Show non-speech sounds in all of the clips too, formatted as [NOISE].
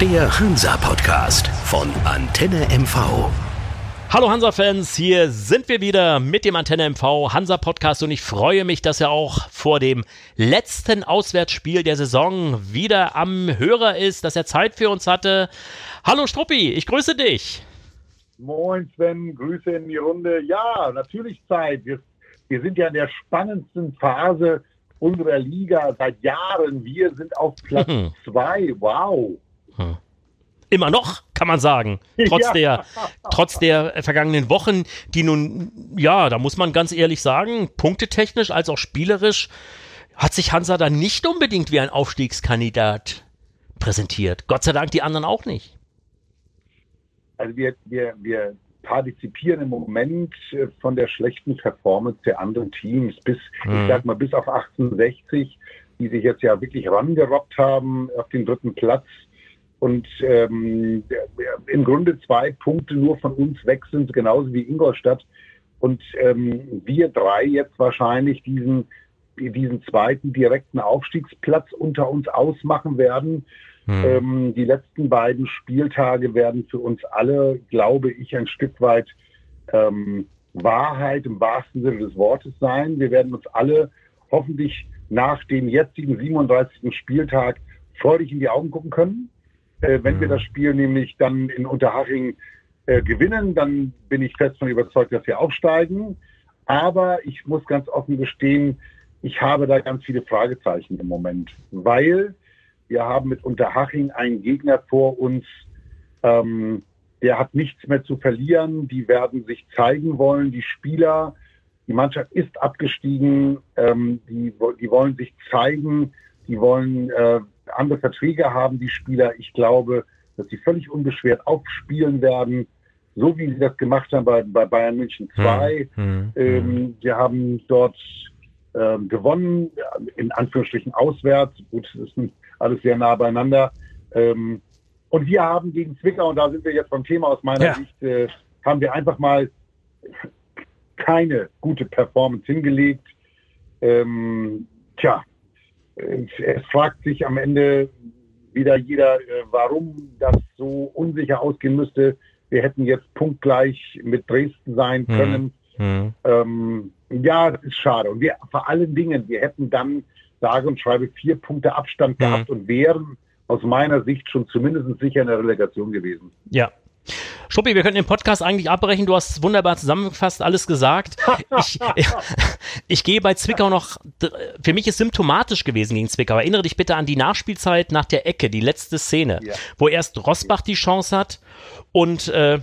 Der Hansa-Podcast von Antenne MV. Hallo Hansa-Fans, hier sind wir wieder mit dem Antenne MV Hansa-Podcast und ich freue mich, dass er auch vor dem letzten Auswärtsspiel der Saison wieder am Hörer ist, dass er Zeit für uns hatte. Hallo Struppi, ich grüße dich. Moin Sven, Grüße in die Runde. Ja, natürlich Zeit. Wir, wir sind ja in der spannendsten Phase unserer Liga seit Jahren. Wir sind auf Platz hm. zwei. Wow. Hm. Immer noch, kann man sagen. Trotz, ja. der, trotz der vergangenen Wochen, die nun, ja, da muss man ganz ehrlich sagen, punktetechnisch als auch spielerisch hat sich Hansa da nicht unbedingt wie ein Aufstiegskandidat präsentiert. Gott sei Dank die anderen auch nicht. Also wir, wir, wir partizipieren im Moment äh, von der schlechten Performance der anderen Teams bis, mhm. ich sag mal, bis auf 68, die sich jetzt ja wirklich rangerobbt haben auf den dritten Platz und ähm, im Grunde zwei Punkte nur von uns weg sind, genauso wie Ingolstadt. Und ähm, wir drei jetzt wahrscheinlich diesen, diesen zweiten direkten Aufstiegsplatz unter uns ausmachen werden. Hm. Ähm, die letzten beiden Spieltage werden für uns alle, glaube ich, ein Stück weit ähm, Wahrheit im wahrsten Sinne des Wortes sein. Wir werden uns alle hoffentlich nach dem jetzigen 37. Spieltag freudig in die Augen gucken können. Äh, wenn wir mhm. das Spiel nämlich dann in Unterhaching äh, gewinnen, dann bin ich fest von überzeugt, dass wir aufsteigen. Aber ich muss ganz offen gestehen, ich habe da ganz viele Fragezeichen im Moment, weil wir haben mit Unterhaching einen Gegner vor uns, ähm, der hat nichts mehr zu verlieren. Die werden sich zeigen wollen. Die Spieler, die Mannschaft ist abgestiegen. Ähm, die, die wollen sich zeigen. Die wollen äh, andere Verträge haben, die Spieler. Ich glaube, dass sie völlig unbeschwert aufspielen werden, so wie sie das gemacht haben bei, bei Bayern München 2. Hm, hm, ähm, hm. wir haben dort ähm, gewonnen, in Anführungsstrichen auswärts. Gut, es ist alles sehr nah beieinander. Ähm, und wir haben gegen Zwickau, und da sind wir jetzt beim Thema aus meiner ja. Sicht, äh, haben wir einfach mal keine gute Performance hingelegt. Ähm, tja, es fragt sich am Ende wieder jeder, äh, warum das so unsicher ausgehen müsste. Wir hätten jetzt punktgleich mit Dresden sein hm. können. Hm. Ähm, ja, das ist schade. Und wir vor allen Dingen, wir hätten dann sage und schreibe vier Punkte Abstand hm. gehabt und wären aus meiner Sicht schon zumindest sicher in der Relegation gewesen. Ja, Schuppi, wir könnten den Podcast eigentlich abbrechen. Du hast wunderbar zusammengefasst, alles gesagt. Ich, [LAUGHS] ich gehe bei Zwickau noch, für mich ist symptomatisch gewesen gegen Zwickau. Erinnere dich bitte an die Nachspielzeit nach der Ecke, die letzte Szene, ja. wo erst Rosbach die Chance hat und, äh,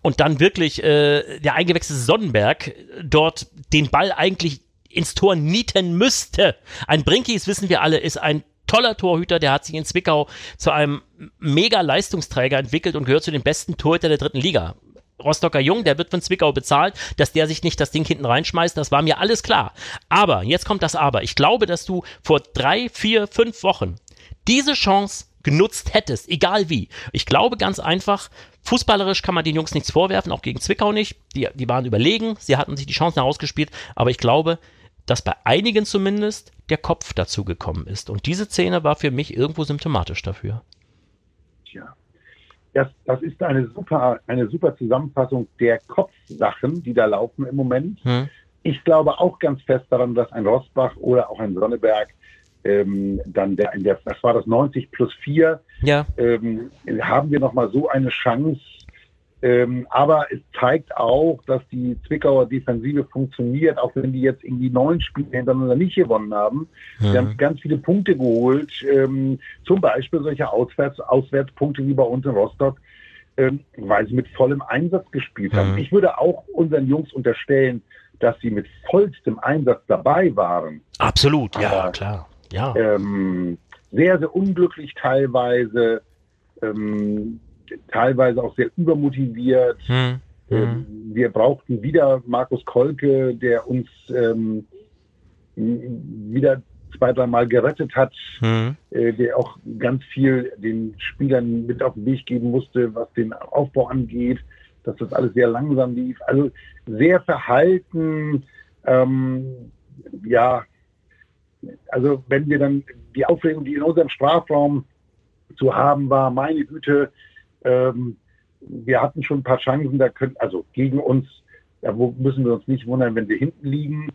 und dann wirklich äh, der eingewechselte Sonnenberg dort den Ball eigentlich ins Tor nieten müsste. Ein Brinkies, wissen wir alle, ist ein toller Torhüter, der hat sich in Zwickau zu einem mega Leistungsträger entwickelt und gehört zu den besten Torhüter der dritten Liga. Rostocker Jung, der wird von Zwickau bezahlt, dass der sich nicht das Ding hinten reinschmeißt, das war mir alles klar. Aber, jetzt kommt das Aber. Ich glaube, dass du vor drei, vier, fünf Wochen diese Chance genutzt hättest, egal wie. Ich glaube ganz einfach, fußballerisch kann man den Jungs nichts vorwerfen, auch gegen Zwickau nicht. Die, die waren überlegen, sie hatten sich die Chancen herausgespielt, aber ich glaube, dass bei einigen zumindest der Kopf dazu gekommen ist. Und diese Szene war für mich irgendwo symptomatisch dafür. Tja. Das, das ist eine super, eine super Zusammenfassung der Kopfsachen, die da laufen im Moment. Hm. Ich glaube auch ganz fest daran, dass ein Rosbach oder auch ein Sonneberg ähm, dann der, der, das war das 90 plus 4, ja. ähm, haben wir nochmal so eine Chance, ähm, aber es zeigt auch, dass die Zwickauer Defensive funktioniert, auch wenn die jetzt irgendwie neun Spiele hintereinander nicht gewonnen haben. Mhm. haben ganz viele Punkte geholt, ähm, zum Beispiel solche Auswärts Auswärtspunkte wie bei uns in Rostock, ähm, weil sie mit vollem Einsatz gespielt mhm. haben. Ich würde auch unseren Jungs unterstellen, dass sie mit vollstem Einsatz dabei waren. Absolut, ja, Aber, klar. Ja. Ähm, sehr, sehr unglücklich teilweise. Ähm, teilweise auch sehr übermotiviert. Hm. Ähm, hm. wir brauchten wieder Markus Kolke, der uns ähm, wieder zwei, drei Mal gerettet hat, hm. äh, der auch ganz viel den Spielern mit auf den Weg geben musste, was den Aufbau angeht, dass das alles sehr langsam lief. Also sehr verhalten, ähm, ja, also wenn wir dann die Aufregung, die in unserem Strafraum zu haben war. Meine Güte, ähm, wir hatten schon ein paar Chancen, da können, also gegen uns, da müssen wir uns nicht wundern, wenn wir hinten liegen.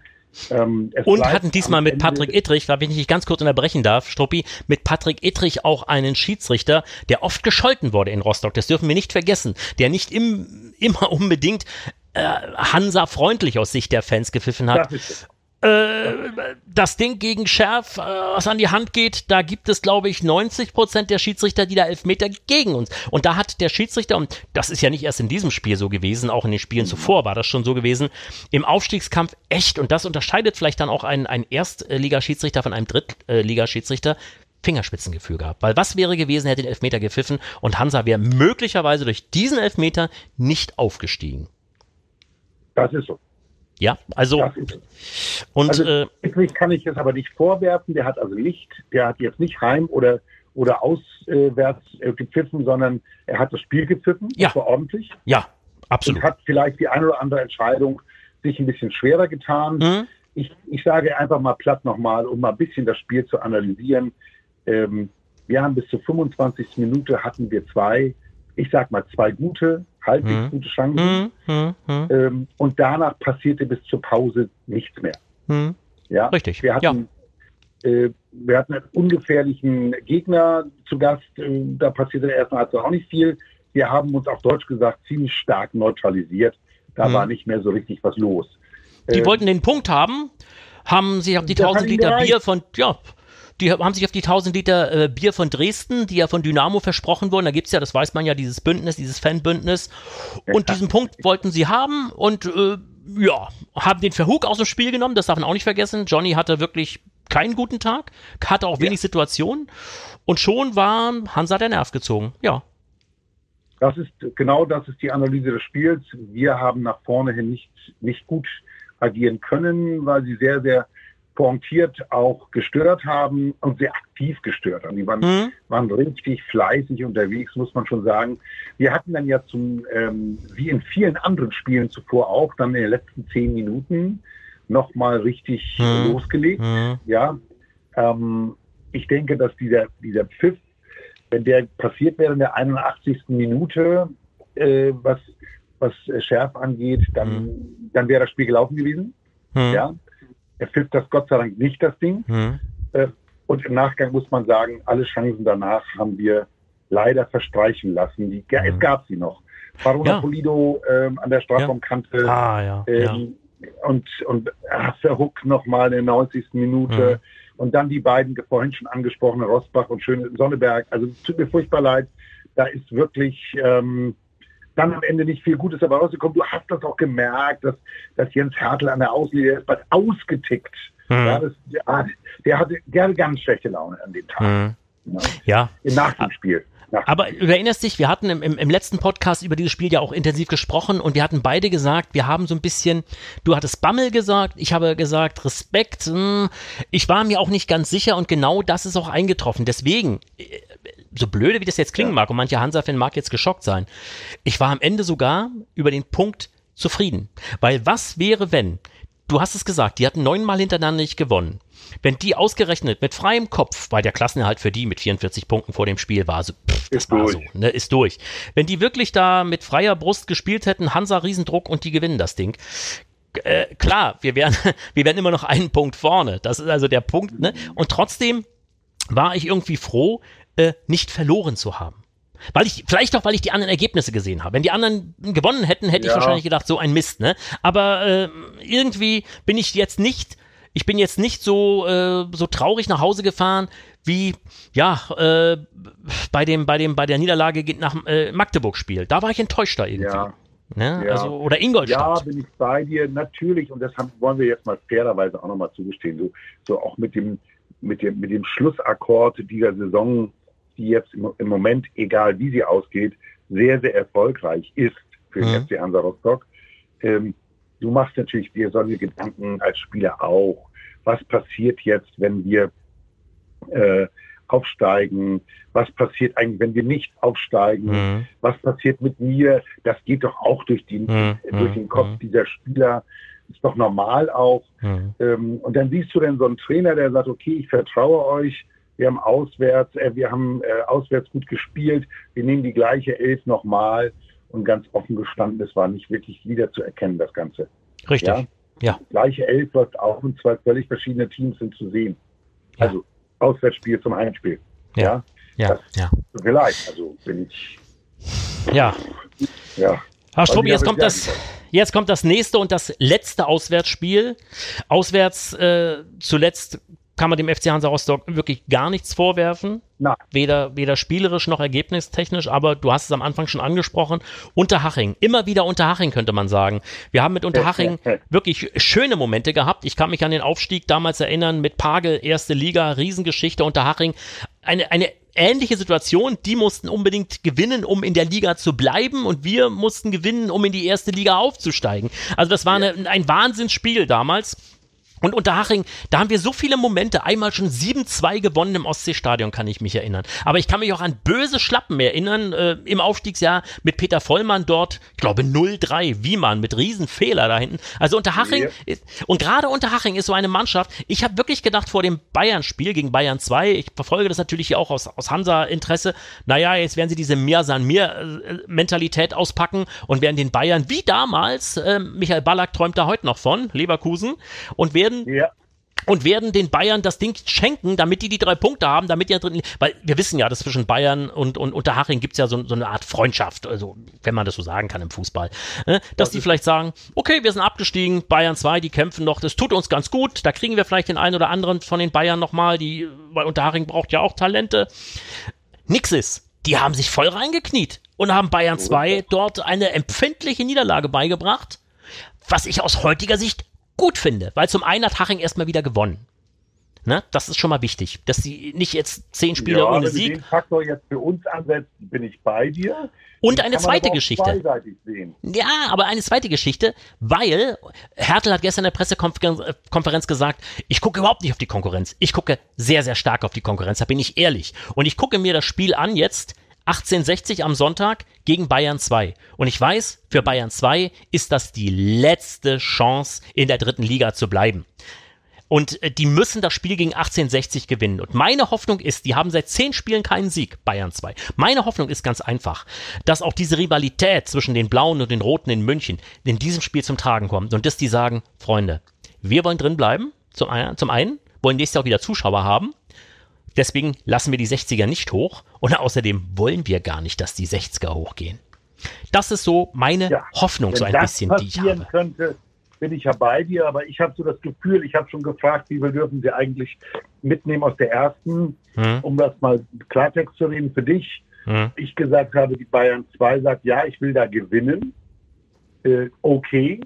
Ähm, und hatten diesmal mit Patrick Ittrich, wenn ich nicht ganz kurz unterbrechen darf, Struppi, mit Patrick Ittrich auch einen Schiedsrichter, der oft gescholten wurde in Rostock. Das dürfen wir nicht vergessen. Der nicht im, [LAUGHS] immer unbedingt äh, Hansa freundlich aus Sicht der Fans gepfiffen hat. Äh, das Ding gegen Schärf, äh, was an die Hand geht, da gibt es, glaube ich, 90 Prozent der Schiedsrichter, die da Elfmeter gegen uns. Und da hat der Schiedsrichter, und das ist ja nicht erst in diesem Spiel so gewesen, auch in den Spielen mhm. zuvor war das schon so gewesen, im Aufstiegskampf echt, und das unterscheidet vielleicht dann auch einen, einen Erstligaschiedsrichter von einem Drittligaschiedsrichter, Fingerspitzengefühl gehabt. Weil was wäre gewesen, hätte den Elfmeter gepfiffen und Hansa wäre möglicherweise durch diesen Elfmeter nicht aufgestiegen. Das ist so. Ja, also und also, äh, kann ich es aber nicht vorwerfen. Der hat also nicht, der hat jetzt nicht heim oder oder auswärts äh, gepfiffen, sondern er hat das Spiel gepfiffen. Ja, das war ordentlich. Ja, absolut. Und hat vielleicht die eine oder andere Entscheidung sich ein bisschen schwerer getan. Mhm. Ich, ich sage einfach mal platt nochmal, um mal ein bisschen das Spiel zu analysieren. Ähm, wir haben bis zur 25. Minute hatten wir zwei, ich sag mal zwei gute, halbwegs hm. gute Chancen. Hm, hm, ähm, und danach passierte bis zur Pause nichts mehr. Hm. Ja, richtig. Wir hatten, ja. äh, wir hatten einen ungefährlichen Gegner zu Gast. Äh, da passierte erstmal also auch nicht viel. Wir haben uns auf Deutsch gesagt ziemlich stark neutralisiert. Da hm. war nicht mehr so richtig was los. Die äh, wollten den Punkt haben, haben sich auf die 1000 Liter Bier von, ja, die haben sich auf die 1000 Liter äh, Bier von Dresden, die ja von Dynamo versprochen wurden, da gibt's ja, das weiß man ja, dieses Bündnis, dieses Fanbündnis. Und diesen Punkt wollten sie haben und äh, ja, haben den Verhug aus dem Spiel genommen, das darf man auch nicht vergessen. Johnny hatte wirklich keinen guten Tag, hatte auch wenig ja. Situationen und schon war Hansa der Nerv gezogen, ja. Das ist, genau das ist die Analyse des Spiels. Wir haben nach vorne hin nicht, nicht gut agieren können, weil sie sehr, sehr pointiert auch gestört haben und sehr aktiv gestört haben. Die waren, mhm. waren richtig fleißig unterwegs, muss man schon sagen. Wir hatten dann ja zum, ähm, wie in vielen anderen Spielen zuvor auch, dann in den letzten zehn Minuten nochmal richtig mhm. losgelegt. Mhm. Ja, ähm, ich denke, dass dieser, dieser Pfiff, wenn der passiert wäre in der 81. Minute, äh, was, was Schärf angeht, dann, mhm. dann wäre das Spiel gelaufen gewesen. Mhm. Ja, er pfiff das Gott sei Dank nicht, das Ding. Mhm. Und im Nachgang muss man sagen, alle Chancen danach haben wir leider verstreichen lassen. Die, mhm. Es gab sie noch. Barona ja. Polido ähm, an der Strafraumkante. Ja. Ah, ja. Ähm, und und äh, Verhook nochmal in der 90. Minute. Mhm. Und dann die beiden vorhin schon angesprochenen Rosbach und Schöne Sonneberg. Also tut mir furchtbar leid. Da ist wirklich ähm, dann am Ende nicht viel Gutes dabei rausgekommen. Du hast das auch gemerkt, dass, dass Jens Hertel an der Außenlinie ist bald ausgetickt. Mhm. Ja, das, der, der hatte gerne ganz schlechte Laune an dem Tag. Mhm. Ja. ja. Im Nach Aber du erinnerst dich, wir hatten im, im, im, letzten Podcast über dieses Spiel ja auch intensiv gesprochen und wir hatten beide gesagt, wir haben so ein bisschen, du hattest Bammel gesagt, ich habe gesagt Respekt. Mh, hm, ich war mir auch nicht ganz sicher und genau das ist auch eingetroffen. Deswegen, äh, so blöde wie das jetzt klingen ja. mag und mancher Hansa-Fan mag jetzt geschockt sein, ich war am Ende sogar über den Punkt zufrieden. Weil was wäre, wenn, du hast es gesagt, die hatten neunmal hintereinander nicht gewonnen. Wenn die ausgerechnet mit freiem Kopf, weil der Klassenerhalt für die mit 44 Punkten vor dem Spiel war, so, pff, das ist war durch. so, ne, ist durch. Wenn die wirklich da mit freier Brust gespielt hätten, Hansa Riesendruck und die gewinnen das Ding. Äh, klar, wir wären, [LAUGHS] wir wären immer noch einen Punkt vorne. Das ist also der Punkt, ne? Und trotzdem war ich irgendwie froh, äh, nicht verloren zu haben. Weil ich, vielleicht auch, weil ich die anderen Ergebnisse gesehen habe. Wenn die anderen gewonnen hätten, hätte ja. ich wahrscheinlich gedacht, so ein Mist, ne? Aber äh, irgendwie bin ich jetzt nicht, ich bin jetzt nicht so, äh, so traurig nach Hause gefahren, wie, ja, äh, bei dem, bei dem, bei der Niederlage nach äh, Magdeburg-Spiel. Da war ich enttäuscht da irgendwie. Ja. Ne? Ja. Also, oder Ingolstadt. Ja, bin ich bei dir, natürlich. Und das haben, wollen wir jetzt mal fairerweise auch nochmal zugestehen. So, so auch mit dem, mit dem, mit dem Schlussakkord dieser Saison die jetzt im, im Moment, egal wie sie ausgeht, sehr, sehr erfolgreich ist für den mhm. FC Hansa Rostock. Ähm, du machst natürlich dir solche Gedanken als Spieler auch. Was passiert jetzt, wenn wir äh, aufsteigen? Was passiert eigentlich, wenn wir nicht aufsteigen? Mhm. Was passiert mit mir? Das geht doch auch durch den, mhm. durch den Kopf mhm. dieser Spieler. Ist doch normal auch. Mhm. Ähm, und dann siehst du dann so einen Trainer, der sagt, okay, ich vertraue euch, wir haben auswärts, äh, wir haben äh, auswärts gut gespielt, wir nehmen die gleiche Elf nochmal und ganz offen gestanden, es war nicht wirklich wieder zu erkennen, das Ganze. Richtig. Ja. ja. Gleiche Elf läuft auch und zwei völlig verschiedene Teams sind zu sehen. Ja. Also Auswärtsspiel zum Heimspiel. Ja. Ja. Das ja. Vielleicht, also bin ich. Ja. Ja. Herr Struppi, jetzt kommt das, jetzt kommt das nächste und das letzte Auswärtsspiel. Auswärts äh, zuletzt kann man dem FC Hansa Rostock wirklich gar nichts vorwerfen. Na. Weder, weder spielerisch noch ergebnistechnisch, aber du hast es am Anfang schon angesprochen. Unterhaching, immer wieder Unterhaching könnte man sagen. Wir haben mit Unterhaching wirklich schöne Momente gehabt. Ich kann mich an den Aufstieg damals erinnern mit Pagel, erste Liga, Riesengeschichte, Unterhaching. Eine, eine ähnliche Situation. Die mussten unbedingt gewinnen, um in der Liga zu bleiben und wir mussten gewinnen, um in die erste Liga aufzusteigen. Also das war eine, ein Wahnsinnsspiel damals. Und Unterhaching, da haben wir so viele Momente. Einmal schon 7-2 gewonnen im Ostseestadion, kann ich mich erinnern. Aber ich kann mich auch an böse Schlappen erinnern, äh, im Aufstiegsjahr mit Peter Vollmann dort, ich glaube 0-3, Wiemann mit Riesenfehler da hinten. Also Unterhaching, ja. ist, und gerade Unterhaching ist so eine Mannschaft, ich habe wirklich gedacht vor dem Bayern-Spiel gegen Bayern 2, ich verfolge das natürlich hier auch aus, aus Hansa-Interesse, naja, jetzt werden sie diese Mir san mir Mentalität auspacken und werden den Bayern, wie damals, äh, Michael Ballack träumt da heute noch von, Leverkusen, und werden werden. Ja und werden den Bayern das Ding schenken, damit die die drei Punkte haben, damit die drin, weil wir wissen ja, dass zwischen Bayern und, und Unterhaching gibt es ja so, so, eine Art Freundschaft, also wenn man das so sagen kann im Fußball, ne? dass das die vielleicht sagen, okay, wir sind abgestiegen, Bayern 2, die kämpfen noch, das tut uns ganz gut, da kriegen wir vielleicht den einen oder anderen von den Bayern nochmal, die, weil Unterhaching braucht ja auch Talente. Nix ist, die haben sich voll reingekniet und haben Bayern 2 dort eine empfindliche Niederlage beigebracht, was ich aus heutiger Sicht gut finde, weil zum einen hat Haching erstmal wieder gewonnen. Ne? Das ist schon mal wichtig, dass sie nicht jetzt zehn Spiele ja, ohne Sieg. Wenn du den Faktor jetzt für uns ansetzt, bin ich bei dir. Und eine zweite Geschichte. Ja, aber eine zweite Geschichte, weil Hertel hat gestern in der Pressekonferenz gesagt, ich gucke überhaupt nicht auf die Konkurrenz. Ich gucke sehr, sehr stark auf die Konkurrenz, da bin ich ehrlich. Und ich gucke mir das Spiel an jetzt 1860 am Sonntag gegen Bayern 2. Und ich weiß, für Bayern 2 ist das die letzte Chance, in der dritten Liga zu bleiben. Und äh, die müssen das Spiel gegen 1860 gewinnen. Und meine Hoffnung ist, die haben seit zehn Spielen keinen Sieg, Bayern 2. Meine Hoffnung ist ganz einfach, dass auch diese Rivalität zwischen den Blauen und den Roten in München in diesem Spiel zum Tragen kommt. Und dass die sagen, Freunde, wir wollen drin bleiben, zum, zum einen, wollen nächstes Jahr auch wieder Zuschauer haben Deswegen lassen wir die 60er nicht hoch und außerdem wollen wir gar nicht, dass die 60er hochgehen. Das ist so meine ja, Hoffnung, so ein bisschen, die ich habe. Könnte, bin ich ja bei dir, aber ich habe so das Gefühl, ich habe schon gefragt, wie viel dürfen sie eigentlich mitnehmen aus der ersten, hm. um das mal Klartext zu reden für dich. Hm. Ich gesagt habe, die Bayern 2 sagt, ja, ich will da gewinnen. Äh, okay.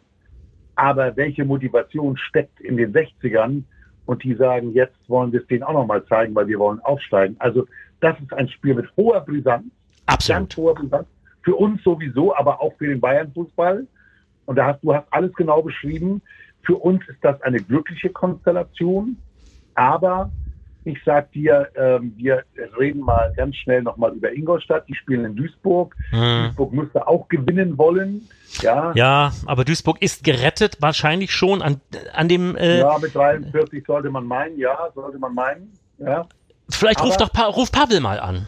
Aber welche Motivation steckt in den 60ern, und die sagen, jetzt wollen wir es denen auch nochmal zeigen, weil wir wollen aufsteigen. Also das ist ein Spiel mit hoher Brisanz. Absolut. hoher Brisanz. Für uns sowieso, aber auch für den Bayern-Fußball. Und da hast du hast alles genau beschrieben. Für uns ist das eine glückliche Konstellation. Aber ich sag dir, ähm, wir reden mal ganz schnell nochmal über Ingolstadt. Die spielen in Duisburg. Hm. Duisburg müsste auch gewinnen wollen. Ja. ja, aber Duisburg ist gerettet, wahrscheinlich schon an, an dem. Äh, ja, mit 43 sollte man meinen, ja, sollte man meinen. Ja. Vielleicht ruft doch pa ruft Pavel mal an.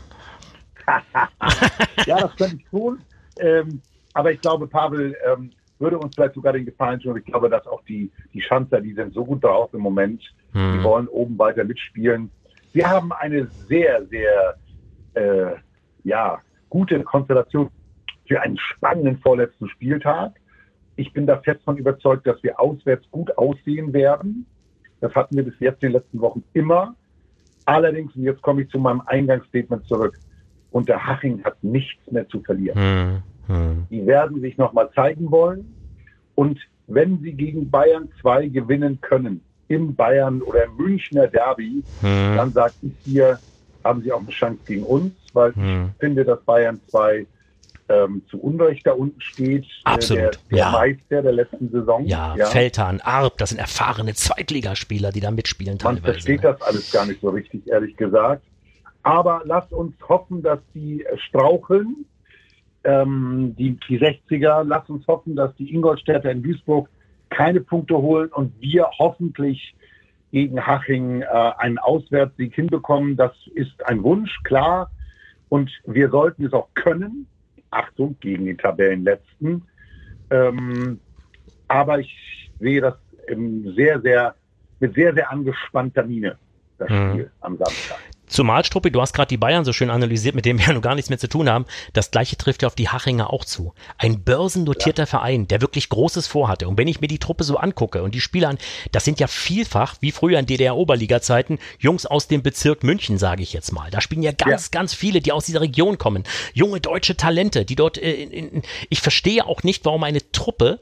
[LAUGHS] ja, das könnte ich tun. Ähm, aber ich glaube, Pavel ähm, würde uns vielleicht sogar den Gefallen tun. Ich glaube, dass auch die, die Schanzer, die sind so gut drauf im Moment, hm. die wollen oben weiter mitspielen. Wir haben eine sehr, sehr äh, ja, gute Konstellation für einen spannenden vorletzten Spieltag. Ich bin da fest von überzeugt, dass wir auswärts gut aussehen werden. Das hatten wir bis jetzt in den letzten Wochen immer. Allerdings, und jetzt komme ich zu meinem Eingangsstatement zurück, unter Haching hat nichts mehr zu verlieren. Hm, hm. Die werden sich nochmal zeigen wollen. Und wenn sie gegen Bayern 2 gewinnen können, im Bayern oder im Münchner Derby, hm. dann sage ich hier, haben sie auch eine Chance gegen uns, weil hm. ich finde, dass Bayern 2 ähm, zu Unrecht da unten steht. Äh, Absolut. Der, der ja. Meister der letzten Saison. Ja, ja. Feldhahn, Arp, das sind erfahrene Zweitligaspieler, die da mitspielen teilweise. Man versteht ne? das alles gar nicht so richtig, ehrlich gesagt. Aber lasst uns hoffen, dass die straucheln. Ähm, die, die 60er, lasst uns hoffen, dass die Ingolstädter in Duisburg keine Punkte holen und wir hoffentlich gegen Haching äh, einen Auswärtssieg hinbekommen. Das ist ein Wunsch, klar. Und wir sollten es auch können. Achtung, gegen den Tabellenletzten. Ähm, aber ich sehe das sehr, sehr, mit sehr, sehr angespannter Miene, das mhm. Spiel am Samstag. Zumal, Struppi, du hast gerade die Bayern so schön analysiert, mit denen wir ja noch gar nichts mehr zu tun haben. Das gleiche trifft ja auf die Hachinger auch zu. Ein börsennotierter ja. Verein, der wirklich Großes vorhatte. Und wenn ich mir die Truppe so angucke und die Spieler an, das sind ja vielfach, wie früher in DDR-Oberliga-Zeiten, Jungs aus dem Bezirk München, sage ich jetzt mal. Da spielen ja ganz, ja. ganz viele, die aus dieser Region kommen. Junge deutsche Talente, die dort, äh, in, in, ich verstehe auch nicht, warum eine Truppe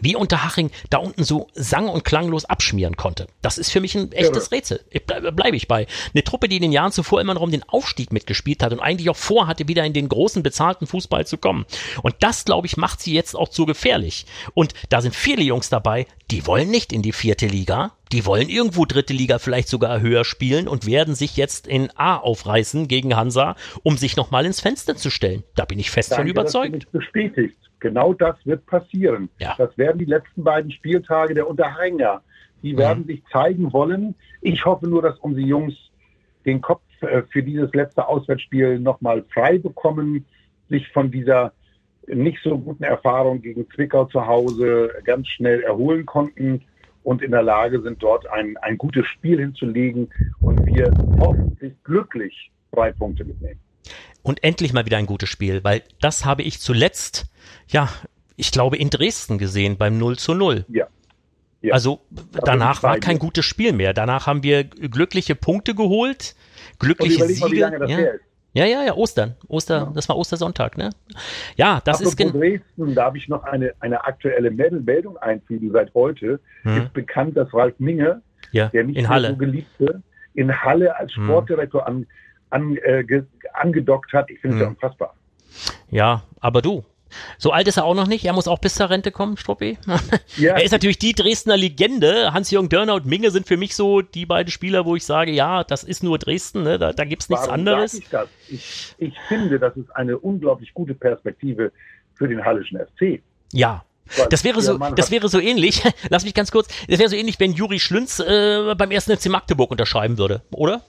wie Unterhaching da unten so sang- und klanglos abschmieren konnte. Das ist für mich ein echtes ja. Rätsel. Bleibe bleib ich bei. Eine Truppe, die in den Jahren zuvor immer noch um den Aufstieg mitgespielt hat und eigentlich auch vorhatte, wieder in den großen bezahlten Fußball zu kommen. Und das, glaube ich, macht sie jetzt auch zu gefährlich. Und da sind viele Jungs dabei, die wollen nicht in die vierte Liga. Die wollen irgendwo dritte Liga vielleicht sogar höher spielen und werden sich jetzt in A aufreißen gegen Hansa, um sich nochmal ins Fenster zu stellen. Da bin ich fest Danke, von überzeugt. Bestätigt. Genau das wird passieren. Ja. Das werden die letzten beiden Spieltage der Unterhänger. Die mhm. werden sich zeigen wollen. Ich hoffe nur, dass unsere Jungs den Kopf äh, für dieses letzte Auswärtsspiel nochmal frei bekommen, sich von dieser nicht so guten Erfahrung gegen Zwickau zu Hause ganz schnell erholen konnten und in der Lage sind, dort ein, ein gutes Spiel hinzulegen und wir hoffentlich glücklich drei Punkte mitnehmen. Und endlich mal wieder ein gutes Spiel, weil das habe ich zuletzt ja, ich glaube, in Dresden gesehen beim 0 zu 0. Ja. ja. Also danach war kein gutes Spiel mehr. Danach haben wir glückliche Punkte geholt, glückliche Siege. Mal, ja. ja. ja, ja, Ostern. Oster, ja. das war Ostersonntag, ne? Ja, das Apropos ist genau. Dresden, da habe ich noch eine, eine aktuelle Meldung einfügen seit heute. Hm. Ist bekannt, dass Ralf Minge, ja, der nicht in Halle. so geliebte, in Halle als hm. Sportdirektor hm. an, an, äh, angedockt hat. Ich finde es hm. ja unfassbar. Ja, aber du, so alt ist er auch noch nicht. Er muss auch bis zur Rente kommen, Struppi. [LAUGHS] Ja. er ist natürlich die Dresdner Legende. Hans-Jürgen Dörner und Minge sind für mich so die beiden Spieler, wo ich sage, ja, das ist nur Dresden, ne? da, da gibt es nichts anderes. Ich? Ich, ich finde, das ist eine unglaublich gute Perspektive für den Hallischen FC. Ja, das wäre so, das wäre so ähnlich. [LAUGHS] Lass mich ganz kurz. Das wäre so ähnlich, wenn Juri Schlünz äh, beim ersten FC Magdeburg unterschreiben würde, oder?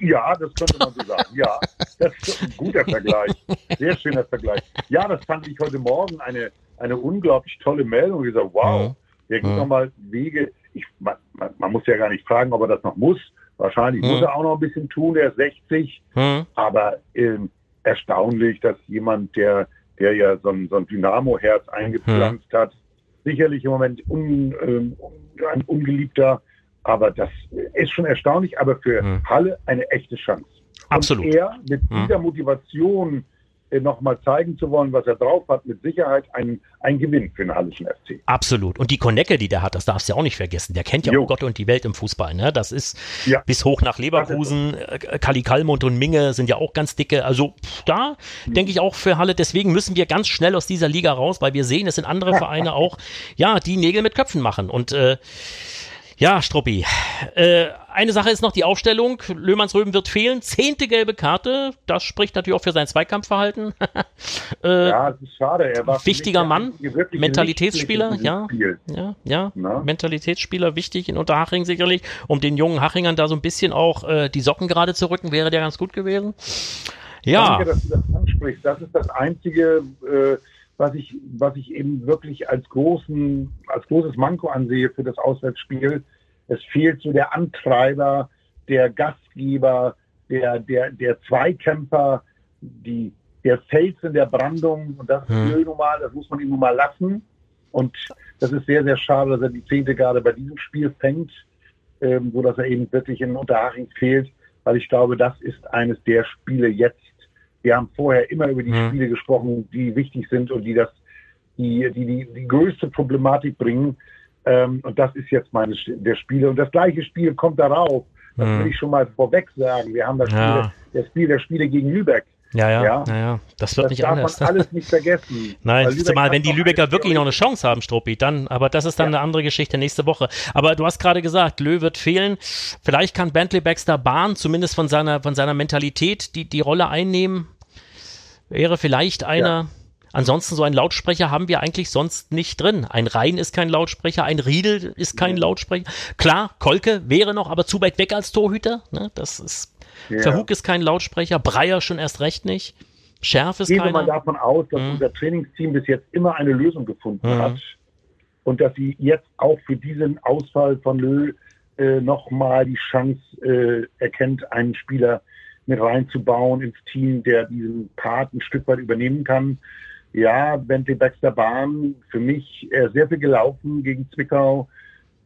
Ja, das könnte man so sagen. Ja, das ist ein guter Vergleich. Sehr schöner Vergleich. Ja, das fand ich heute Morgen eine, eine unglaublich tolle Meldung. Ich sage, wow, der geht mhm. nochmal Wege. Ich, man, man, man, muss ja gar nicht fragen, ob er das noch muss. Wahrscheinlich mhm. muss er auch noch ein bisschen tun. Er ist 60. Mhm. Aber ähm, erstaunlich, dass jemand, der, der ja so ein, so ein Dynamo-Herz eingepflanzt hat, sicherlich im Moment un, ähm, ein ungeliebter aber das ist schon erstaunlich, aber für hm. Halle eine echte Chance. Absolut. Und er mit hm. dieser Motivation äh, nochmal zeigen zu wollen, was er drauf hat, mit Sicherheit ein, ein Gewinn für den Hallischen FC. Absolut. Und die Konecke, die der hat, das darfst du ja auch nicht vergessen. Der kennt ja jo. auch Gott und die Welt im Fußball. Ne? Das ist ja. bis hoch nach Leverkusen. Äh, Kali Kalmund und Minge sind ja auch ganz dicke. Also da mhm. denke ich auch für Halle. Deswegen müssen wir ganz schnell aus dieser Liga raus, weil wir sehen, es sind andere [LAUGHS] Vereine auch, ja, die Nägel mit Köpfen machen. Und äh, ja, Struppi. Äh, eine Sache ist noch die Aufstellung. Löhmanns Röben wird fehlen. Zehnte gelbe Karte. Das spricht natürlich auch für sein Zweikampfverhalten. [LAUGHS] äh, ja, das ist schade. Er war wichtiger Mann. Mentalitätsspieler. Ja, ja, ja. Na? Mentalitätsspieler wichtig in Unterhaching sicherlich. Um den jungen Hachingern da so ein bisschen auch äh, die Socken gerade zu rücken, wäre der ganz gut gewesen. Ja. Danke, dass du das ansprichst. Das ist das einzige, äh, was ich, was ich eben wirklich als großen, als großes Manko ansehe für das Auswärtsspiel. Es fehlt so der Antreiber, der Gastgeber, der, der, der Zweikämpfer, die, der Fels in der Brandung. Und das ist hm. normal, das muss man ihm nun mal lassen. Und das ist sehr, sehr schade, dass er die zehnte gerade bei diesem Spiel fängt, ähm, so dass er eben wirklich in Unterhaching fehlt, weil ich glaube, das ist eines der Spiele jetzt, wir haben vorher immer über die mhm. Spiele gesprochen, die wichtig sind und die das, die, die, die, die größte Problematik bringen. Ähm, und das ist jetzt meine der Spiele. Und das gleiche Spiel kommt darauf. Das mhm. will ich schon mal vorweg sagen. Wir haben das ja. Spiel, das Spiel der Spiele gegen Lübeck. Ja, ja, ja, ja, Das wird das nicht darf anders. Man alles nicht vergessen. [LAUGHS] Nein, zumal wenn die Lübecker wirklich noch eine Chance haben, Struppi, dann, aber das ist dann ja. eine andere Geschichte nächste Woche. Aber du hast gerade gesagt, Lö wird fehlen. Vielleicht kann Bentley Baxter Bahn zumindest von seiner, von seiner Mentalität die, die Rolle einnehmen. Wäre vielleicht einer, ja. Ansonsten so ein Lautsprecher haben wir eigentlich sonst nicht drin. Ein Rhein ist kein Lautsprecher, ein Riedel ist kein ja. Lautsprecher. Klar, Kolke wäre noch, aber zu weit weg als Torhüter. Ne? Das ist ja. Verhug ist kein Lautsprecher, Breyer schon erst recht nicht. Schärf ist Gehen keiner. Wir mal davon aus, dass hm. unser Trainingsteam bis jetzt immer eine Lösung gefunden hm. hat und dass sie jetzt auch für diesen Ausfall von Lö äh, nochmal die Chance äh, erkennt, einen Spieler mit reinzubauen ins Team, der diesen Part ein Stück weit übernehmen kann. Ja, Bentley Baxter Bahn, für mich äh, sehr viel gelaufen gegen Zwickau,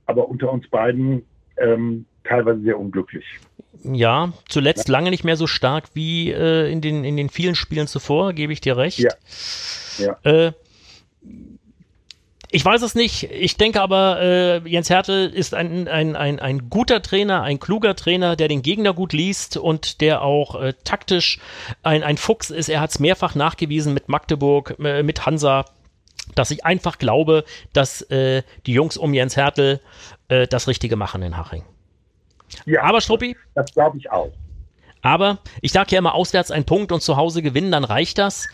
aber unter uns beiden ähm, teilweise sehr unglücklich. Ja, zuletzt lange nicht mehr so stark wie äh, in, den, in den vielen Spielen zuvor, gebe ich dir recht. Ja. ja. Äh, ich weiß es nicht. Ich denke aber, äh, Jens Hertel ist ein, ein, ein, ein guter Trainer, ein kluger Trainer, der den Gegner gut liest und der auch äh, taktisch ein, ein Fuchs ist. Er hat es mehrfach nachgewiesen mit Magdeburg, äh, mit Hansa, dass ich einfach glaube, dass äh, die Jungs um Jens Hertel äh, das Richtige machen in Haching. Ja, aber Struppi? Das glaube ich auch. Aber ich sage ja immer, auswärts ein Punkt und zu Hause gewinnen, dann reicht das.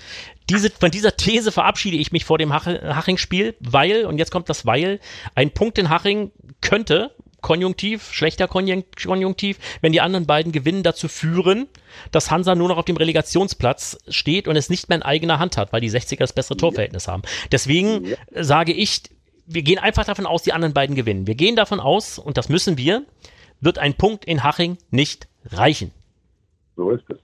Diese, von dieser These verabschiede ich mich vor dem Haching-Spiel, weil, und jetzt kommt das Weil, ein Punkt in Haching könnte, Konjunktiv, schlechter Konjunktiv, wenn die anderen beiden gewinnen, dazu führen, dass Hansa nur noch auf dem Relegationsplatz steht und es nicht mehr in eigener Hand hat, weil die 60er das bessere Torverhältnis haben. Deswegen sage ich, wir gehen einfach davon aus, die anderen beiden gewinnen. Wir gehen davon aus, und das müssen wir, wird ein Punkt in Haching nicht reichen. So ist es.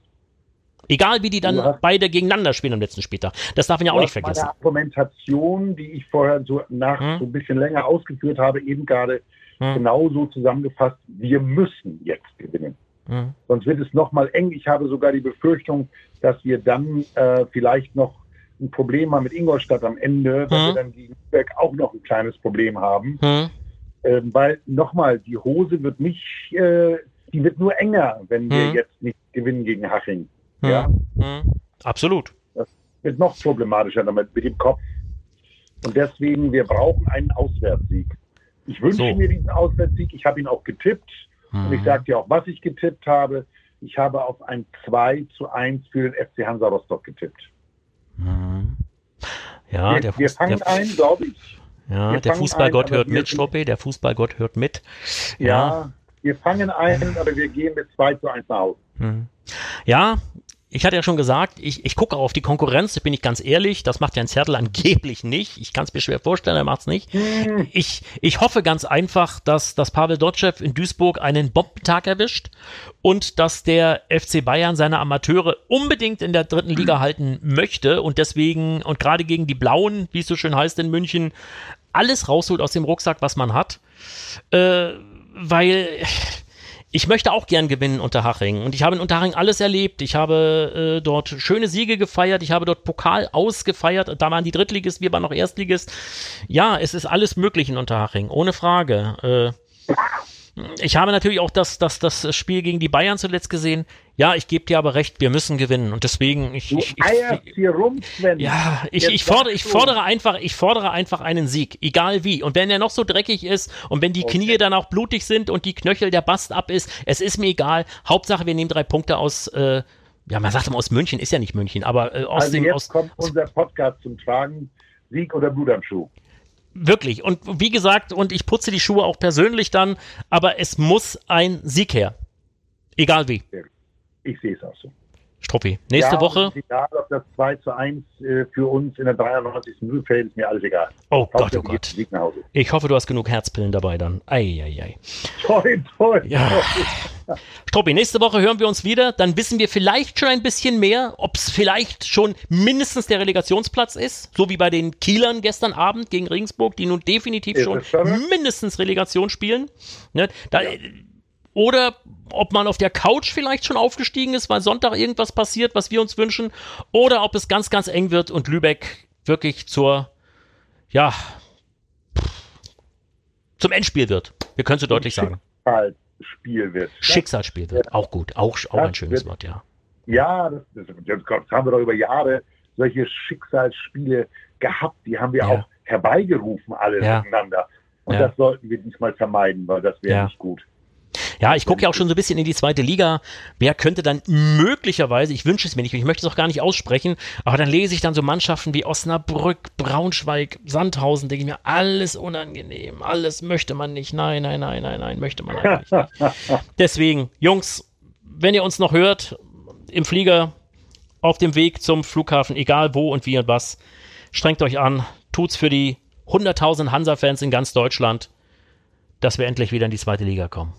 Egal wie die dann beide gegeneinander spielen am letzten Spieltag. Das darf man ja auch nicht vergessen. Meine Argumentation, die ich vorher so nach hm? so ein bisschen länger ausgeführt habe, eben gerade hm? genauso zusammengefasst, wir müssen jetzt gewinnen. Hm? Sonst wird es nochmal eng. Ich habe sogar die Befürchtung, dass wir dann äh, vielleicht noch ein Problem haben mit Ingolstadt am Ende, weil hm? wir dann gegen Lübeck auch noch ein kleines Problem haben. Hm? Ähm, weil nochmal, die Hose wird nicht, äh, die wird nur enger, wenn wir hm. jetzt nicht gewinnen gegen Haching. Hm. Ja? Hm. Absolut. Das wird noch problematischer damit mit dem Kopf. Und deswegen, wir brauchen einen Auswärtssieg. Ich wünsche so. mir diesen Auswärtssieg. Ich habe ihn auch getippt. Und ich hm. sage dir auch, was ich getippt habe. Ich habe auf ein 2 zu 1 für den FC Hansa Rostock getippt. Hm. Ja, wir, der wir fangen der, ein, glaube ich. Ja, wir der Fußballgott hört mit, Stoppi, der Fußballgott hört mit. Ja, ja, wir fangen ein, aber wir gehen mit 2 zu 1 nach Hause. Hm. Ja, ich hatte ja schon gesagt, ich, ich gucke auf die Konkurrenz, bin ich ganz ehrlich, das macht Jens Hertel angeblich nicht. Ich kann es mir schwer vorstellen, er macht es nicht. Hm. Ich, ich hoffe ganz einfach, dass, dass Pavel Dotschew in Duisburg einen Bombentag erwischt und dass der FC Bayern seine Amateure unbedingt in der dritten Liga hm. halten möchte und deswegen und gerade gegen die Blauen, wie es so schön heißt in München, alles rausholt aus dem Rucksack, was man hat. Äh, weil ich möchte auch gern gewinnen unter Haching. Und ich habe in Unterhaching alles erlebt. Ich habe äh, dort schöne Siege gefeiert. Ich habe dort Pokal ausgefeiert. Da waren die Drittligist, wir waren noch Erstligist. Ja, es ist alles möglich in Unterhaching, ohne Frage. Äh, ich habe natürlich auch das, das, das Spiel gegen die Bayern zuletzt gesehen. Ja, ich gebe dir aber recht, wir müssen gewinnen. Und deswegen, ich, du ich, ich, hier rum, Sven. Ja, ich, ich, fordere, ich fordere einfach, ich fordere einfach einen Sieg, egal wie. Und wenn er noch so dreckig ist und wenn die okay. Knie dann auch blutig sind und die Knöchel der Bast ab ist, es ist mir egal. Hauptsache, wir nehmen drei Punkte aus, äh, ja, man sagt immer aus München, ist ja nicht München, aber äh, aus also dem. Jetzt aus, kommt unser Podcast zum Tragen. Sieg oder Blut am Schuh. Wirklich. Und wie gesagt, und ich putze die Schuhe auch persönlich dann, aber es muss ein Sieg her. Egal wie. Ich sehe es auch so. Struppi. Nächste ja, Woche. Egal, ob das 2 zu 1 äh, für uns in der 93. Minute fällt, ist mir alles egal. Oh Gott, oh Gott. Ich hoffe, du hast genug Herzpillen dabei dann. Eieiei. Toll, toll. Ja. Struppi, nächste Woche hören wir uns wieder. Dann wissen wir vielleicht schon ein bisschen mehr, ob es vielleicht schon mindestens der Relegationsplatz ist. So wie bei den Kielern gestern Abend gegen Regensburg, die nun definitiv schon mindestens Relegation spielen. Ne? Da, ja oder ob man auf der Couch vielleicht schon aufgestiegen ist, weil Sonntag irgendwas passiert, was wir uns wünschen. Oder ob es ganz, ganz eng wird und Lübeck wirklich zur, ja, zum Endspiel wird. Wir können es so deutlich sagen. Schicksalsspiel wird. Schicksalsspiel wird. Auch gut. Auch, auch ein schönes Wort, ja. Ja, das, das, das, haben wir doch über Jahre solche Schicksalsspiele gehabt. Die haben wir ja. auch herbeigerufen, alle ja. miteinander. Und ja. das sollten wir diesmal vermeiden, weil das wäre nicht gut. Ja, ich gucke ja auch schon so ein bisschen in die zweite Liga. Wer könnte dann möglicherweise, ich wünsche es mir nicht, ich möchte es auch gar nicht aussprechen, aber dann lese ich dann so Mannschaften wie Osnabrück, Braunschweig, Sandhausen, denke ich mir, alles unangenehm, alles möchte man nicht. Nein, nein, nein, nein, nein, möchte man eigentlich nicht. [LAUGHS] Deswegen, Jungs, wenn ihr uns noch hört, im Flieger, auf dem Weg zum Flughafen, egal wo und wie und was, strengt euch an, tut's für die 100.000 Hansa-Fans in ganz Deutschland, dass wir endlich wieder in die zweite Liga kommen.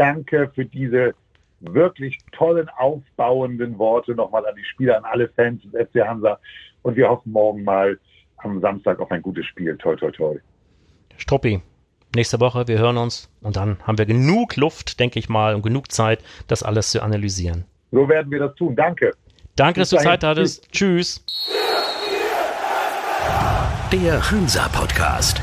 Danke für diese wirklich tollen, aufbauenden Worte nochmal an die Spieler, an alle Fans des FC Hansa. Und wir hoffen morgen mal am Samstag auf ein gutes Spiel. Toi, toi, toi. Struppi, nächste Woche, wir hören uns und dann haben wir genug Luft, denke ich mal, und genug Zeit, das alles zu analysieren. So werden wir das tun. Danke. Danke, dass du Zeit hattest. Tschüss. Der Hansa-Podcast